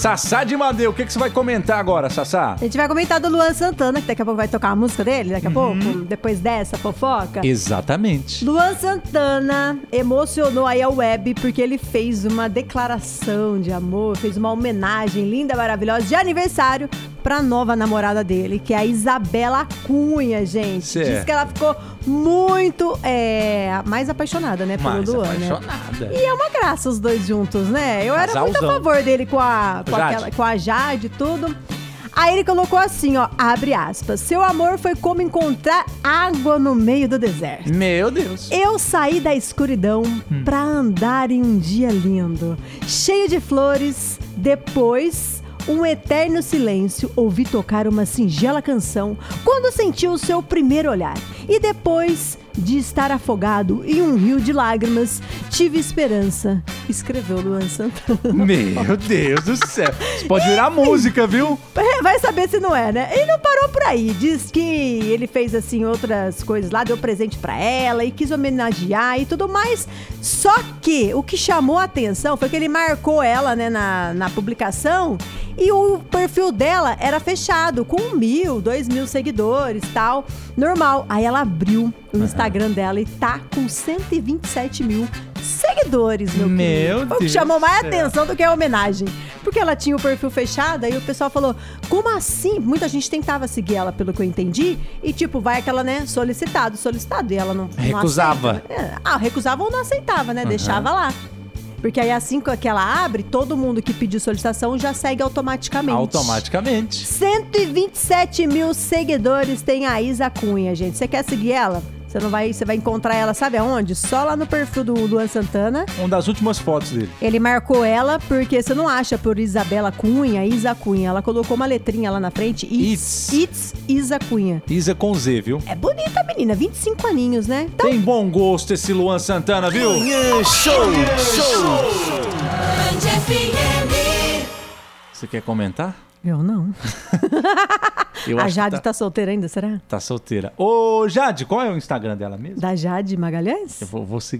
Sassá de Madeu, o que, que você vai comentar agora, Sassá? A gente vai comentar do Luan Santana, que daqui a pouco vai tocar a música dele, daqui a pouco, depois dessa fofoca. Exatamente. Luan Santana emocionou aí a web porque ele fez uma declaração de amor, fez uma homenagem linda, maravilhosa de aniversário pra nova namorada dele, que é a Isabela Cunha, gente. Certo. Diz que ela ficou muito é, mais apaixonada, né, pelo Mais Luan, né? apaixonada. E é uma graça os dois juntos, né? Eu era muito a Casalzão. favor dele com a, com, aquela, com a Jade e tudo. Aí ele colocou assim, ó, abre aspas. Seu amor foi como encontrar água no meio do deserto. Meu Deus. Eu saí da escuridão Hum. pra andar em um dia lindo, cheio de flores. Depois, um eterno silêncio, ouvi tocar uma singela canção quando senti o seu primeiro olhar. E depois de estar afogado em um rio de lágrimas, tive esperança. Escreveu Luan Santana. Meu Deus do céu. Isso pode virar música, viu? Vai saber se não é, né? E não parou por aí. Diz que ele fez, assim, outras coisas lá, deu presente pra ela e quis homenagear e tudo mais. Só que o que chamou a atenção foi que ele marcou ela, né, na, na publicação e o perfil dela era fechado, com mil, dois mil seguidores tal. Normal. Aí ela abriu o Instagram dela e tá com 127 mil seguidores, meu, Meu querido. Foi o que Deus chamou mais céu. atenção do que a homenagem. Porque ela tinha o perfil fechado, aí o pessoal falou: como assim? Muita gente tentava seguir ela, pelo que eu entendi, e tipo, vai aquela, né, solicitado, solicitado, e ela não. não Recusava. né? É, Ah, recusava ou não aceitava, né? Deixava lá. Porque aí assim que ela abre, todo mundo que pediu solicitação já segue automaticamente. Automaticamente. 127 mil seguidores tem a Isa Cunha, gente. Você quer seguir ela? Você não vai, você vai encontrar ela, sabe aonde? Só lá no perfil do Luan Santana. Uma das últimas fotos dele. Ele marcou ela porque você não acha por Isabela Cunha, Isa Cunha. Ela colocou uma letrinha lá na frente. It's, It's Isa Cunha. Isa com Z, viu? É bonita a menina, 25 aninhos, né? Então, Tem bom gosto esse Luan Santana, viu? Show, show. Você quer comentar? eu não. Eu a Jade tá, tá solteira ainda, será? tá solteira. Ô, Jade, qual é o Instagram dela mesmo? Da Jade Magalhães? Eu vou, vou seguir.